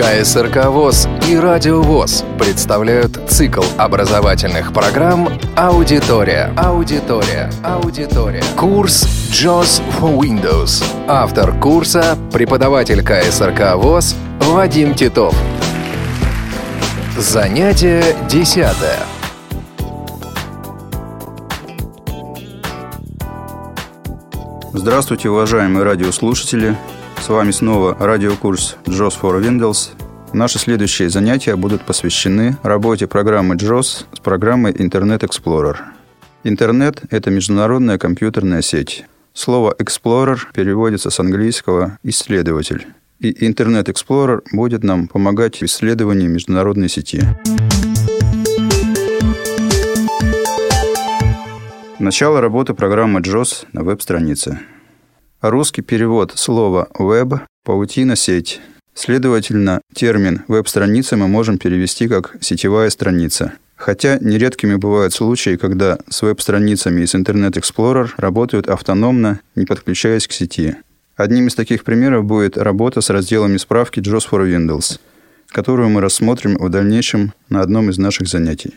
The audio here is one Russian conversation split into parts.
КСРК ВОЗ и Радио ВОЗ представляют цикл образовательных программ «Аудитория». Аудитория. Аудитория. Курс JOS for Windows. Автор курса – преподаватель КСРК ВОЗ Вадим Титов. Занятие десятое. Здравствуйте, уважаемые радиослушатели! С вами снова радиокурс JOS for Windows. Наши следующие занятия будут посвящены работе программы JOS с программой Internet Explorer. Интернет – это международная компьютерная сеть. Слово Explorer переводится с английского «исследователь». И Internet Explorer будет нам помогать в исследовании международной сети. Начало работы программы JOS на веб-странице. Русский перевод слова «веб» – паутина сеть. Следовательно, термин «веб-страница» мы можем перевести как «сетевая страница». Хотя нередкими бывают случаи, когда с веб-страницами из Internet Explorer работают автономно, не подключаясь к сети. Одним из таких примеров будет работа с разделами справки JOS for Windows, которую мы рассмотрим в дальнейшем на одном из наших занятий.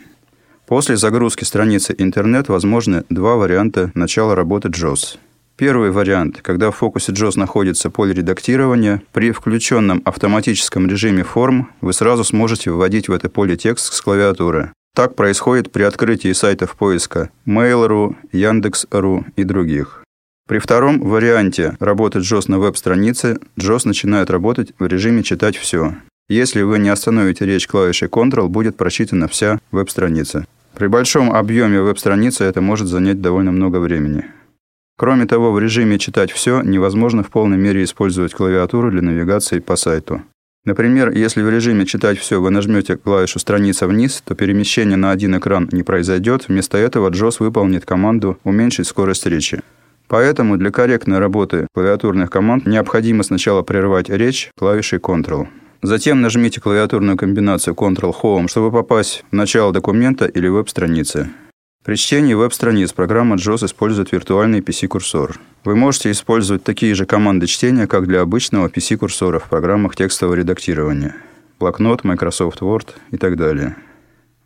После загрузки страницы интернет возможны два варианта начала работы JOS – Первый вариант, когда в фокусе JOS находится поле редактирования, при включенном автоматическом режиме форм вы сразу сможете вводить в это поле текст с клавиатуры. Так происходит при открытии сайтов поиска Mail.ru, Яндекс.ру и других. При втором варианте работы JOS на веб-странице, JOS начинает работать в режиме «Читать все». Если вы не остановите речь клавишей Ctrl, будет прочитана вся веб-страница. При большом объеме веб-страницы это может занять довольно много времени. Кроме того, в режиме «Читать все» невозможно в полной мере использовать клавиатуру для навигации по сайту. Например, если в режиме «Читать все» вы нажмете клавишу «Страница вниз», то перемещение на один экран не произойдет, вместо этого JOS выполнит команду «Уменьшить скорость речи». Поэтому для корректной работы клавиатурных команд необходимо сначала прервать речь клавишей Ctrl. Затем нажмите клавиатурную комбинацию Ctrl-Home, чтобы попасть в начало документа или веб-страницы. При чтении веб-страниц программа JOS использует виртуальный PC-курсор. Вы можете использовать такие же команды чтения, как для обычного PC-курсора в программах текстового редактирования. Блокнот, Microsoft Word и так далее.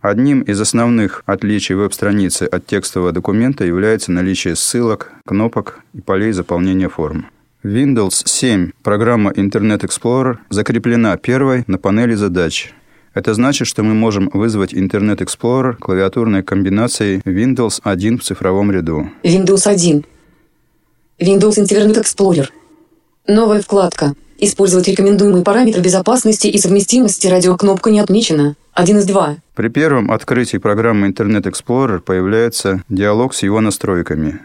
Одним из основных отличий веб-страницы от текстового документа является наличие ссылок, кнопок и полей заполнения форм. Windows 7 программа Internet Explorer закреплена первой на панели задач – это значит, что мы можем вызвать Internet Explorer клавиатурной комбинацией Windows 1 в цифровом ряду. Windows 1. Windows Internet Explorer. Новая вкладка. Использовать рекомендуемые параметры безопасности и совместимости радиокнопка не отмечена. Один из два. При первом открытии программы Internet Explorer появляется диалог с его настройками.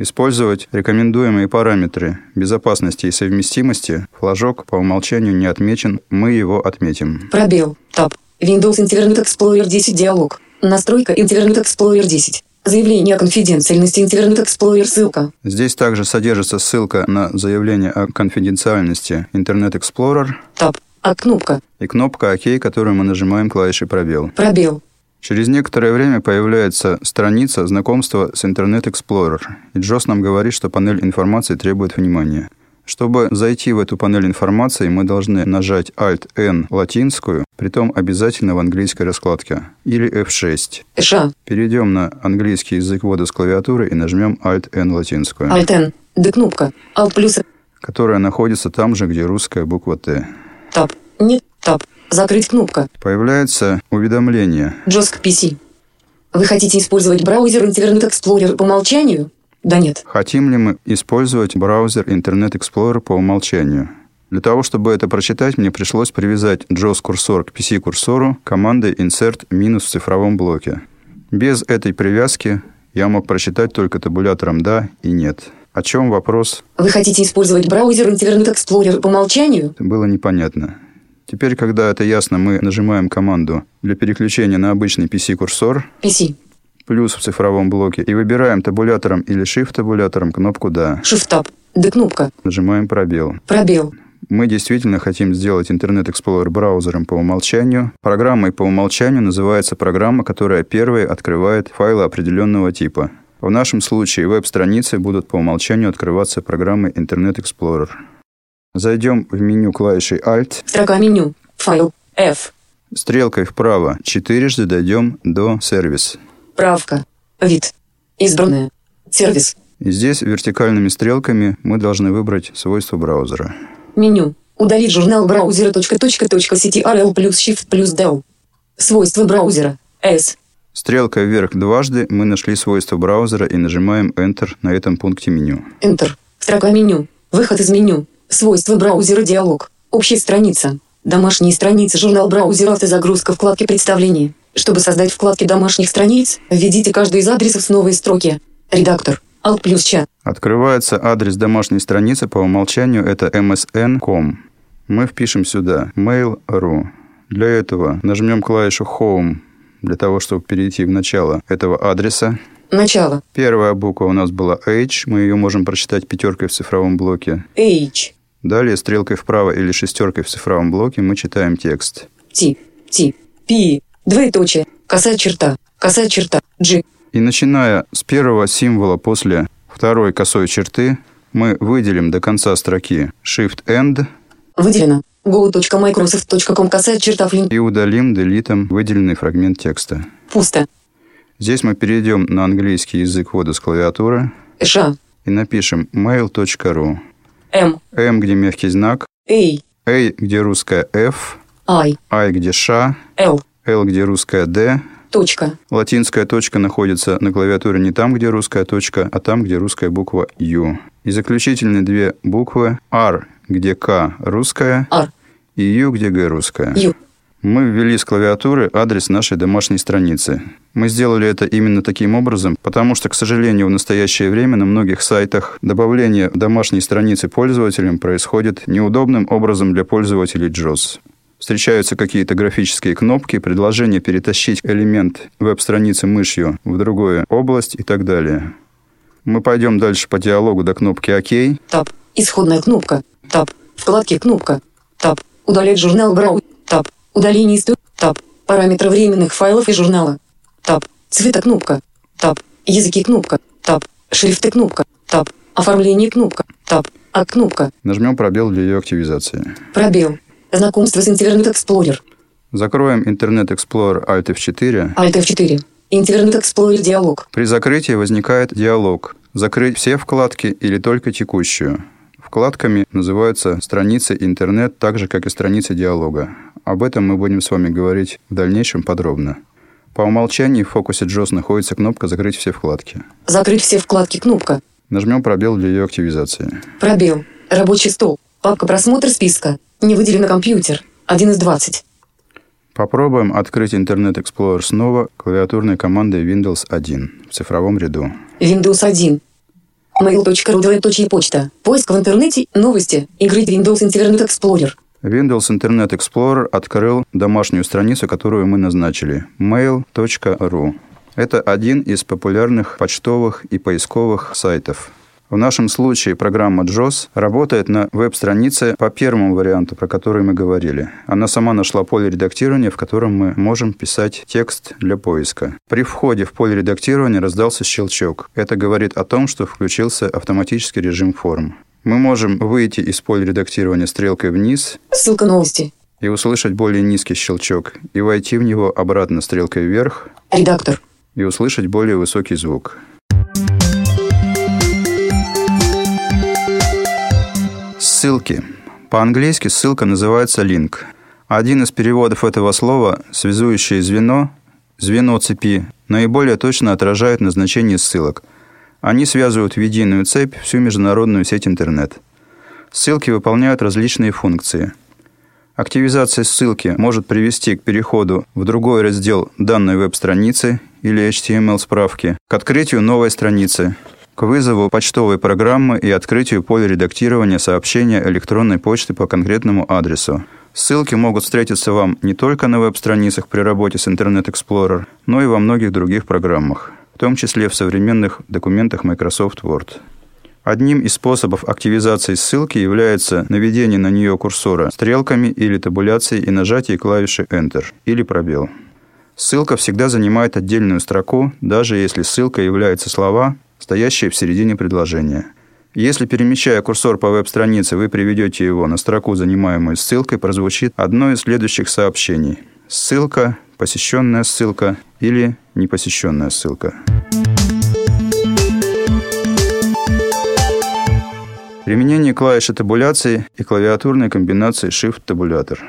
Использовать рекомендуемые параметры безопасности и совместимости. Флажок по умолчанию не отмечен, мы его отметим. Пробел. Таб. Windows Internet Explorer 10 диалог. Настройка Internet Explorer 10. Заявление о конфиденциальности Internet Explorer ссылка. Здесь также содержится ссылка на заявление о конфиденциальности Internet Explorer. Таб. А кнопка. И кнопка ОК, которую мы нажимаем клавишей пробел. Пробел. Через некоторое время появляется страница знакомства с Internet Explorer, и Джос нам говорит, что панель информации требует внимания. Чтобы зайти в эту панель информации, мы должны нажать Alt-N латинскую, притом обязательно в английской раскладке, или F6. Ша. Перейдем на английский язык ввода с клавиатуры и нажмем Alt-N латинскую. Alt-N. Д кнопка. Alt плюс. Которая находится там же, где русская буква Т. Таб. Нет. Таб. Закрыть кнопка. Появляется уведомление. JOSC PC. Вы хотите использовать браузер Internet Explorer по умолчанию? Да нет. Хотим ли мы использовать браузер Internet Explorer по умолчанию? Для того, чтобы это прочитать, мне пришлось привязать JOS-курсор к PC-курсору командой insert минус в цифровом блоке. Без этой привязки я мог прочитать только табулятором «да» и «нет». О чем вопрос? Вы хотите использовать браузер Internet Explorer по умолчанию? Это было непонятно. Теперь, когда это ясно, мы нажимаем команду для переключения на обычный PC-курсор. PC. Плюс в цифровом блоке. И выбираем табулятором или Shift-табулятором кнопку «Да». Shift-таб. D-кнопка. Нажимаем пробел. Пробел. Мы действительно хотим сделать Internet Explorer браузером по умолчанию. Программой по умолчанию называется программа, которая первой открывает файлы определенного типа. В нашем случае веб-страницы будут по умолчанию открываться программой Internet Explorer. Зайдем в меню клавишей Alt. Строка меню. Файл. F. Стрелкой вправо четырежды дойдем до сервис. Правка. Вид. Избранное. Сервис. И здесь вертикальными стрелками мы должны выбрать свойства браузера. Меню. Удалить журнал браузера точка точка точка CTRL плюс Shift плюс Del. Свойства браузера. S. Стрелкой вверх дважды мы нашли свойства браузера и нажимаем Enter на этом пункте меню. Enter. Строка меню. Выход из меню. Свойства браузера диалог. Общая страница. Домашние страницы журнал браузера автозагрузка вкладки представления. Чтобы создать вкладки домашних страниц, введите каждый из адресов с новой строки. Редактор. Alt плюс чат. Открывается адрес домашней страницы по умолчанию это msn.com. Мы впишем сюда mail.ru. Для этого нажмем клавишу Home для того, чтобы перейти в начало этого адреса. Начало. Первая буква у нас была H, мы ее можем прочитать пятеркой в цифровом блоке. H. Далее стрелкой вправо или шестеркой в цифровом блоке мы читаем текст. T. T. P. Двоеточие. Косая черта. Косая черта. G. И начиная с первого символа после второй косой черты, мы выделим до конца строки Shift-End Выделено. go.microsoft.com косая черта флин. и удалим делитом выделенный фрагмент текста. Пусто. Здесь мы перейдем на английский язык ввода с клавиатуры Ш. и напишем mail.ru. М. M, где мягкий знак, A. A, где русская F, I. I, где Ш, L. L, где русская D. Точка. Латинская точка находится на клавиатуре не там, где русская точка, а там, где русская буква U. И заключительные две буквы R, где К русская, R. и U, где Г русская. U. Мы ввели с клавиатуры адрес нашей домашней страницы. Мы сделали это именно таким образом, потому что, к сожалению, в настоящее время на многих сайтах добавление домашней страницы пользователям происходит неудобным образом для пользователей JOS. Встречаются какие-то графические кнопки, предложение перетащить элемент веб-страницы мышью в другую область и так далее. Мы пойдем дальше по диалогу до кнопки «Ок». Таб. Исходная кнопка. Таб. Вкладки кнопка. Таб. Удалять журнал Брау. Таб. Удаление истории. Таб. Параметры временных файлов и журнала. Таб. Цвета кнопка. Таб. Языки кнопка. Таб. Шрифты кнопка. Таб. Оформление кнопка. Таб. А кнопка. Нажмем пробел для ее активизации. Пробел. Знакомство с Internet Explorer. Закроем Internet Explorer Alt F4. Alt F4. Internet Explorer диалог. При закрытии возникает диалог. Закрыть все вкладки или только текущую. Вкладками называются страницы интернет, так же, как и страницы диалога. Об этом мы будем с вами говорить в дальнейшем подробно. По умолчанию в фокусе JOS находится кнопка «Закрыть все вкладки». Закрыть все вкладки кнопка. Нажмем пробел для ее активизации. Пробел. Рабочий стол. Папка просмотр списка. Не выделено компьютер. 1 из 20. Попробуем открыть Internet Explorer снова клавиатурной командой Windows 1 в цифровом ряду. Windows 1. Mail.ru двоеточие почта. Поиск в интернете. Новости. Игры Windows Internet Explorer. Windows Internet Explorer открыл домашнюю страницу, которую мы назначили – mail.ru. Это один из популярных почтовых и поисковых сайтов. В нашем случае программа JOS работает на веб-странице по первому варианту, про который мы говорили. Она сама нашла поле редактирования, в котором мы можем писать текст для поиска. При входе в поле редактирования раздался щелчок. Это говорит о том, что включился автоматический режим форм. Мы можем выйти из поля редактирования стрелкой вниз Ссылка новости. и услышать более низкий щелчок, и войти в него обратно стрелкой вверх Редактор. и услышать более высокий звук. Ссылки. По-английски ссылка называется link. Один из переводов этого слова «связующее звено», «звено цепи» наиболее точно отражает назначение ссылок. Они связывают в единую цепь всю международную сеть интернет. Ссылки выполняют различные функции. Активизация ссылки может привести к переходу в другой раздел данной веб-страницы или HTML-справки, к открытию новой страницы, к вызову почтовой программы и открытию поля редактирования сообщения электронной почты по конкретному адресу. Ссылки могут встретиться вам не только на веб-страницах при работе с Internet Explorer, но и во многих других программах, в том числе в современных документах Microsoft Word. Одним из способов активизации ссылки является наведение на нее курсора стрелками или табуляцией и нажатие клавиши Enter или пробел. Ссылка всегда занимает отдельную строку, даже если ссылка является слова, стоящие в середине предложения. Если, перемещая курсор по веб-странице, вы приведете его на строку, занимаемую ссылкой, прозвучит одно из следующих сообщений. Ссылка, посещенная ссылка или непосещенная ссылка. Применение клавиши табуляции и клавиатурной комбинации Shift-табулятор.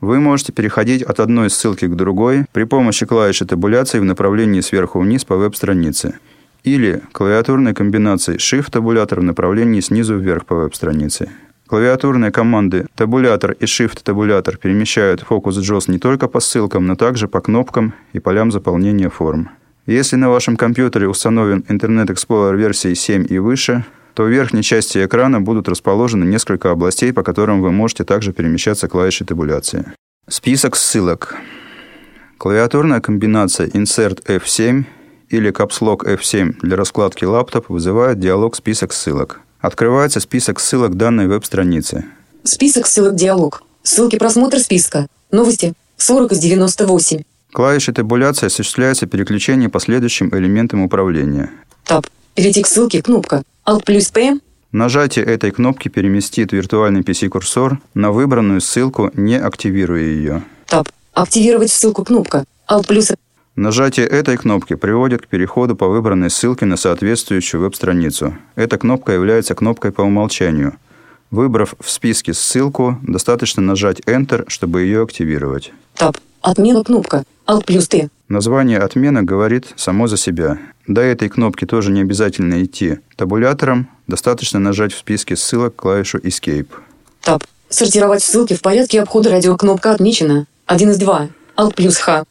Вы можете переходить от одной ссылки к другой при помощи клавиши табуляции в направлении сверху вниз по веб-странице или клавиатурной комбинации Shift-табулятор в направлении снизу вверх по веб-странице. Клавиатурные команды табулятор и Shift-табулятор перемещают фокус JOS не только по ссылкам, но также по кнопкам и полям заполнения форм. Если на вашем компьютере установлен Internet Explorer версии 7 и выше, то в верхней части экрана будут расположены несколько областей, по которым вы можете также перемещаться клавишей табуляции. Список ссылок. Клавиатурная комбинация Insert F7 или Lock F7 для раскладки лаптоп вызывает диалог «Список ссылок». Открывается список ссылок данной веб-страницы. Список ссылок диалог. Ссылки просмотр списка. Новости. 40 из 98. Клавишей табуляции осуществляется переключение по следующим элементам управления. Таб. Перейти к ссылке. Кнопка. Alt плюс P. Нажатие этой кнопки переместит виртуальный PC-курсор на выбранную ссылку, не активируя ее. Таб. Активировать ссылку. Кнопка. Alt плюс Нажатие этой кнопки приводит к переходу по выбранной ссылке на соответствующую веб-страницу. Эта кнопка является кнопкой по умолчанию. Выбрав в списке ссылку, достаточно нажать Enter, чтобы ее активировать. Таб. Отмена кнопка. Alt плюс Т. Название отмена говорит само за себя. До этой кнопки тоже не обязательно идти табулятором, достаточно нажать в списке ссылок клавишу Escape. Таб. Сортировать ссылки в порядке обхода радиокнопка отмечена. 1 из 2. Alt плюс Х.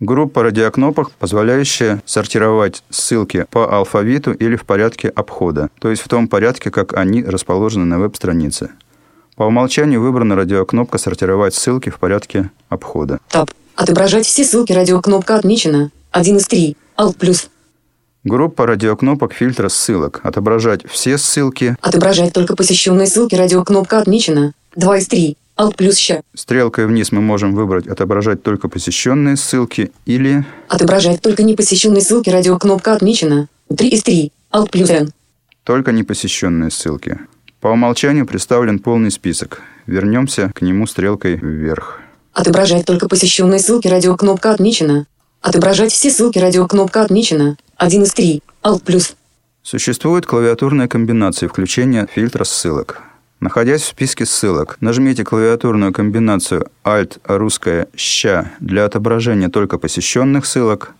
Группа радиокнопок, позволяющая сортировать ссылки по алфавиту или в порядке обхода, то есть в том порядке, как они расположены на веб-странице. По умолчанию выбрана радиокнопка «Сортировать ссылки в порядке обхода». Таб. Отображать все ссылки радиокнопка отмечена. 1 из 3. Alt плюс. Группа радиокнопок фильтра ссылок. Отображать все ссылки. Отображать только посещенные ссылки радиокнопка отмечена. 2 из 3. Alt плюс Щ. Стрелкой вниз мы можем выбрать «Отображать только посещенные ссылки» или Отображать только непосещенные ссылки радиокнопка отмечена. 3 из 3. Alt плюс N. «Только непосещенные ссылки». По умолчанию представлен полный список. Вернемся к нему стрелкой вверх. Отображать только посещенные ссылки радиокнопка отмечена. Отображать все ссылки радиокнопка отмечена. 1 из 3. Alt плюс. Существует клавиатурная комбинация включения фильтра ссылок. Находясь в списке ссылок, нажмите клавиатурную комбинацию Alt русская «ща» для отображения только посещенных ссылок,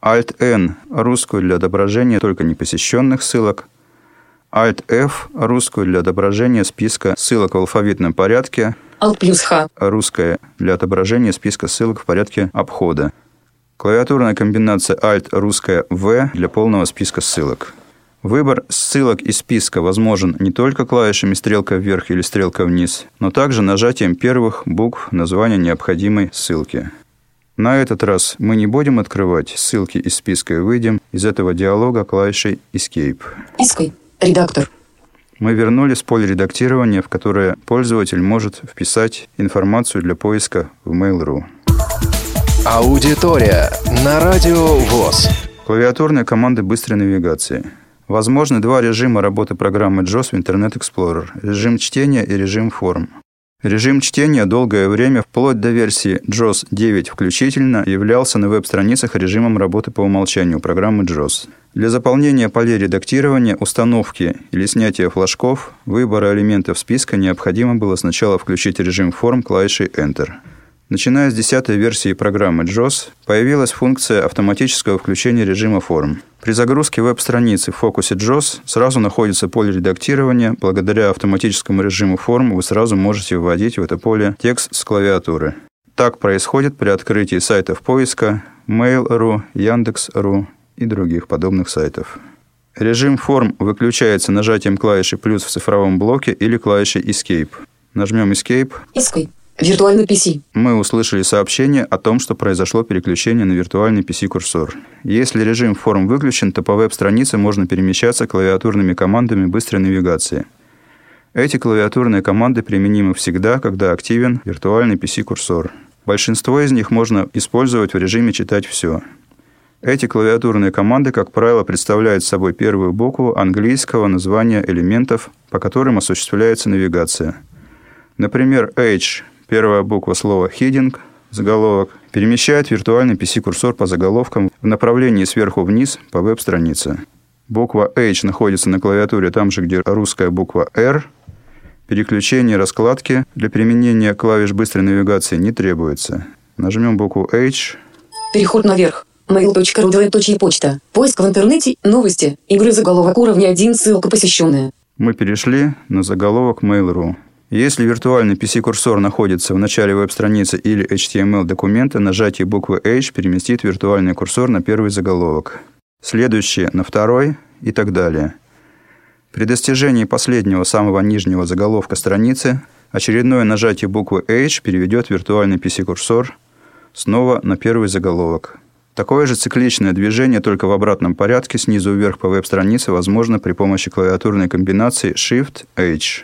Alt-N русскую для отображения только непосещенных ссылок, Alt-F русскую для отображения списка ссылок в алфавитном порядке, Alt плюс Х. русская для отображения списка ссылок в порядке обхода. Клавиатурная комбинация Alt русская V для полного списка ссылок. Выбор ссылок из списка возможен не только клавишами стрелка вверх или стрелка вниз, но также нажатием первых букв названия необходимой ссылки. На этот раз мы не будем открывать ссылки из списка и выйдем из этого диалога клавишей Escape. Иской. Редактор. Мы вернулись в поле редактирования, в которое пользователь может вписать информацию для поиска в Mail.ru. Аудитория на Радио ВОЗ. Клавиатурные команды быстрой навигации. Возможны два режима работы программы JOS в Internet Explorer – режим чтения и режим форм. Режим чтения долгое время, вплоть до версии JOS 9 включительно, являлся на веб-страницах режимом работы по умолчанию программы JOS. Для заполнения полей редактирования, установки или снятия флажков, выбора элементов списка необходимо было сначала включить режим форм клавишей Enter – Начиная с 10 версии программы JOS, появилась функция автоматического включения режима форм. При загрузке веб-страницы в фокусе JOS сразу находится поле редактирования. Благодаря автоматическому режиму форм вы сразу можете вводить в это поле текст с клавиатуры. Так происходит при открытии сайтов поиска Mail.ru, Яндекс.ру и других подобных сайтов. Режим форм выключается нажатием клавиши «плюс» в цифровом блоке или клавишей «Escape». Нажмем «Escape». Иской. Виртуальный PC. Мы услышали сообщение о том, что произошло переключение на виртуальный PC-курсор. Если режим форм выключен, то по веб-странице можно перемещаться клавиатурными командами быстрой навигации. Эти клавиатурные команды применимы всегда, когда активен виртуальный PC-курсор. Большинство из них можно использовать в режиме «Читать все». Эти клавиатурные команды, как правило, представляют собой первую букву английского названия элементов, по которым осуществляется навигация. Например, H – первая буква слова «heading», заголовок, перемещает виртуальный PC-курсор по заголовкам в направлении сверху вниз по веб-странице. Буква H находится на клавиатуре там же, где русская буква R. Переключение раскладки для применения клавиш быстрой навигации не требуется. Нажмем букву H. Переход наверх. Mail.ru, почта. Поиск в интернете, новости, игры заголовок уровня 1, ссылка посещенная. Мы перешли на заголовок Mail.ru. Если виртуальный PC-курсор находится в начале веб-страницы или HTML-документа, нажатие буквы H переместит виртуальный курсор на первый заголовок, следующий на второй и так далее. При достижении последнего самого нижнего заголовка страницы очередное нажатие буквы H переведет виртуальный PC-курсор снова на первый заголовок. Такое же цикличное движение, только в обратном порядке, снизу вверх по веб-странице, возможно при помощи клавиатурной комбинации Shift-H.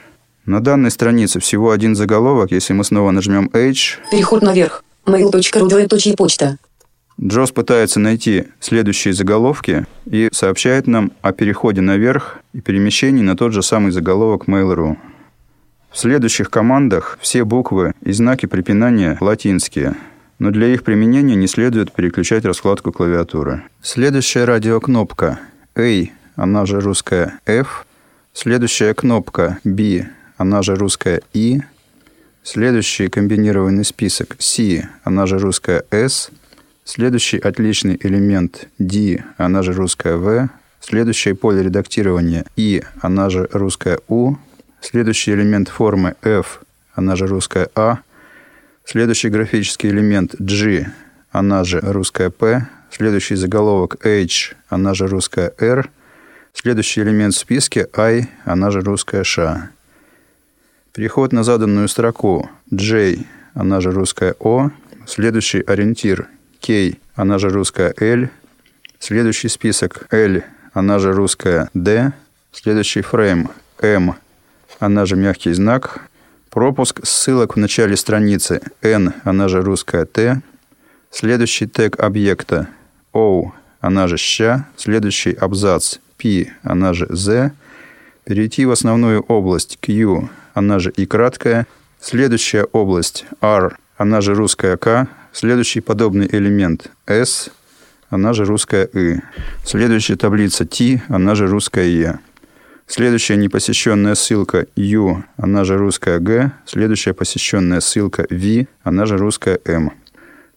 На данной странице всего один заголовок, если мы снова нажмем H. Переход наверх. Mail.ru, двоеточие почта. Джос пытается найти следующие заголовки и сообщает нам о переходе наверх и перемещении на тот же самый заголовок Mail.ru. В следующих командах все буквы и знаки препинания латинские – но для их применения не следует переключать раскладку клавиатуры. Следующая радиокнопка A, она же русская F. Следующая кнопка B, она же русская I. Следующий комбинированный список C, она же русская S. Следующий отличный элемент D, она же русская V. Следующее поле редактирования I, она же русская U. Следующий элемент формы F, она же русская A. Следующий графический элемент G, она же русская P. Следующий заголовок H, она же русская R. Следующий элемент в списке I, она же русская Ш. Переход на заданную строку J, она же русская O. Следующий ориентир K, она же русская L. Следующий список L, она же русская D. Следующий фрейм M, она же мягкий знак. Пропуск ссылок в начале страницы N, она же русская Т. Следующий тег объекта O, она же ща. Следующий абзац P, она же Z. Перейти в основную область Q, она же и краткая. Следующая область R, она же русская К. Следующий подобный элемент S, она же русская И. Следующая таблица T, она же русская Е. Следующая непосещенная ссылка U, она же русская Г. Следующая посещенная ссылка V, она же русская М.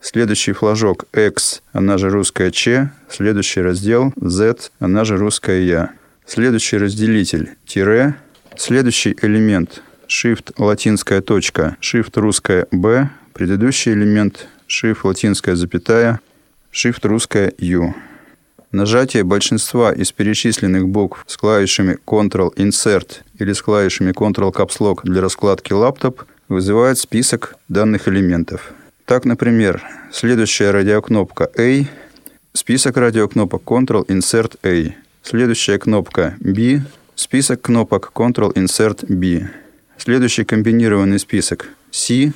Следующий флажок X, она же русская Ч. Следующий раздел Z, она же русская Я. Следующий разделитель тире. Следующий элемент Shift латинская точка, Shift русская B. Предыдущий элемент Shift латинская запятая, Shift русская U. Нажатие большинства из перечисленных букв с клавишами Ctrl-Insert или с клавишами Ctrl-Caps Lock для раскладки лаптоп вызывает список данных элементов. Так, например, следующая радиокнопка A, список радиокнопок Ctrl-Insert A. Следующая кнопка B, список кнопок Ctrl-Insert B. Следующий комбинированный список C,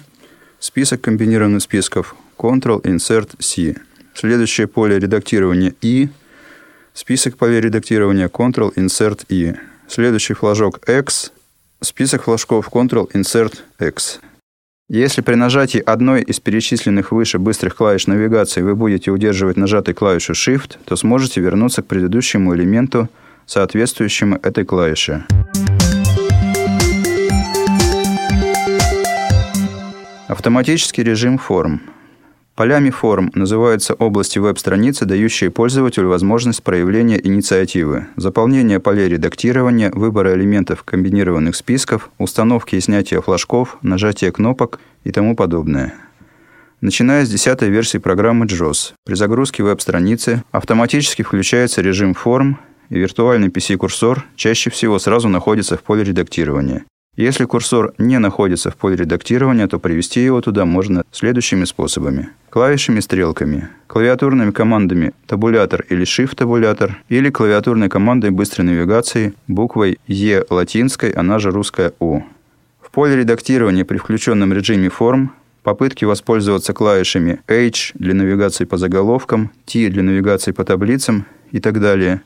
список комбинированных списков Ctrl-Insert C. Следующее поле редактирования I – Список полей редактирования Ctrl-Insert-I. Следующий флажок X. Список флажков Ctrl-Insert-X. Если при нажатии одной из перечисленных выше быстрых клавиш навигации вы будете удерживать нажатой клавишу Shift, то сможете вернуться к предыдущему элементу, соответствующему этой клавише. Автоматический режим форм – Полями форм называются области веб-страницы, дающие пользователю возможность проявления инициативы, заполнения полей редактирования, выбора элементов комбинированных списков, установки и снятия флажков, нажатия кнопок и тому подобное. Начиная с 10 версии программы JOS, при загрузке веб-страницы автоматически включается режим форм, и виртуальный PC-курсор чаще всего сразу находится в поле редактирования. Если курсор не находится в поле редактирования, то привести его туда можно следующими способами. Клавишами стрелками, клавиатурными командами табулятор или shift-табулятор или клавиатурной командой быстрой навигации буквой E латинской, она же русская У. В поле редактирования при включенном режиме форм Попытки воспользоваться клавишами H для навигации по заголовкам, T для навигации по таблицам и так далее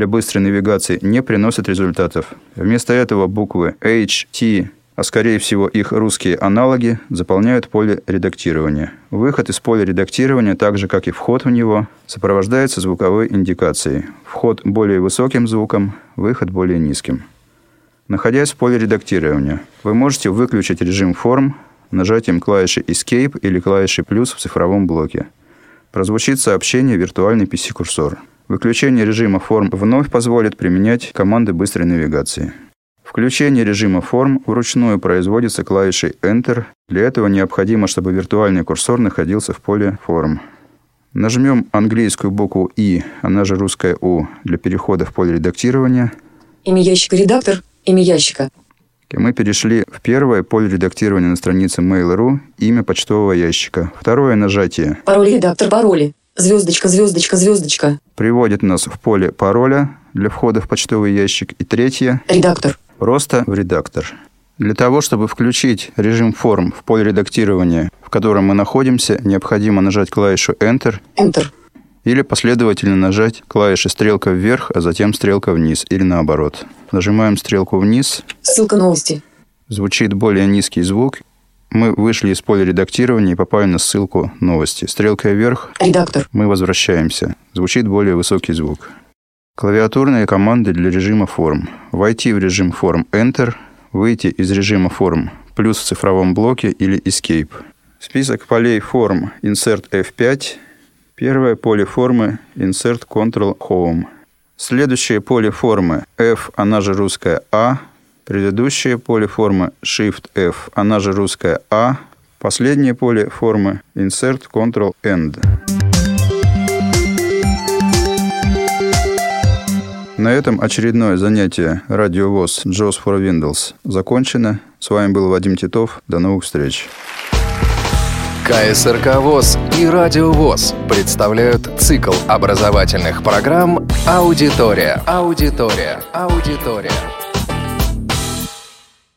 для быстрой навигации не приносят результатов. Вместо этого буквы H, T, а скорее всего их русские аналоги, заполняют поле редактирования. Выход из поля редактирования, так же как и вход в него, сопровождается звуковой индикацией. Вход более высоким звуком, выход более низким. Находясь в поле редактирования, вы можете выключить режим форм нажатием клавиши Escape или клавиши плюс в цифровом блоке. Прозвучит сообщение «Виртуальный PC-курсор». Выключение режима форм вновь позволит применять команды быстрой навигации. Включение режима форм вручную производится клавишей Enter. Для этого необходимо, чтобы виртуальный курсор находился в поле форм. Нажмем английскую букву «И», она же русская «У» для перехода в поле редактирования. Имя ящика редактор. Имя ящика. И мы перешли в первое поле редактирования на странице Mail.ru имя почтового ящика. Второе нажатие. Пароль редактор пароли. Звездочка, звездочка, звездочка. Приводит нас в поле пароля для входа в почтовый ящик. И третье. Редактор. Просто в редактор. Для того, чтобы включить режим форм в поле редактирования, в котором мы находимся, необходимо нажать клавишу Enter. Enter. Или последовательно нажать клавиши стрелка вверх, а затем стрелка вниз, или наоборот. Нажимаем стрелку вниз. Ссылка новости. Звучит более низкий звук. Мы вышли из поля редактирования и попали на ссылку новости. Стрелкой вверх. Редактор. Мы возвращаемся. Звучит более высокий звук. Клавиатурные команды для режима форм. Войти в режим форм Enter, выйти из режима форм плюс в цифровом блоке или Escape. Список полей форм Insert F5 Первое поле формы Insert Control Home. Следующее поле формы F, она же русская А. Предыдущее поле формы Shift F, она же русская А. Последнее поле формы Insert Control End. На этом очередное занятие радиовоз JOS for Windows закончено. С вами был Вадим Титов. До новых встреч. КСРК ВОЗ и Радио ВОЗ представляют цикл образовательных программ «Аудитория». Аудитория. Аудитория.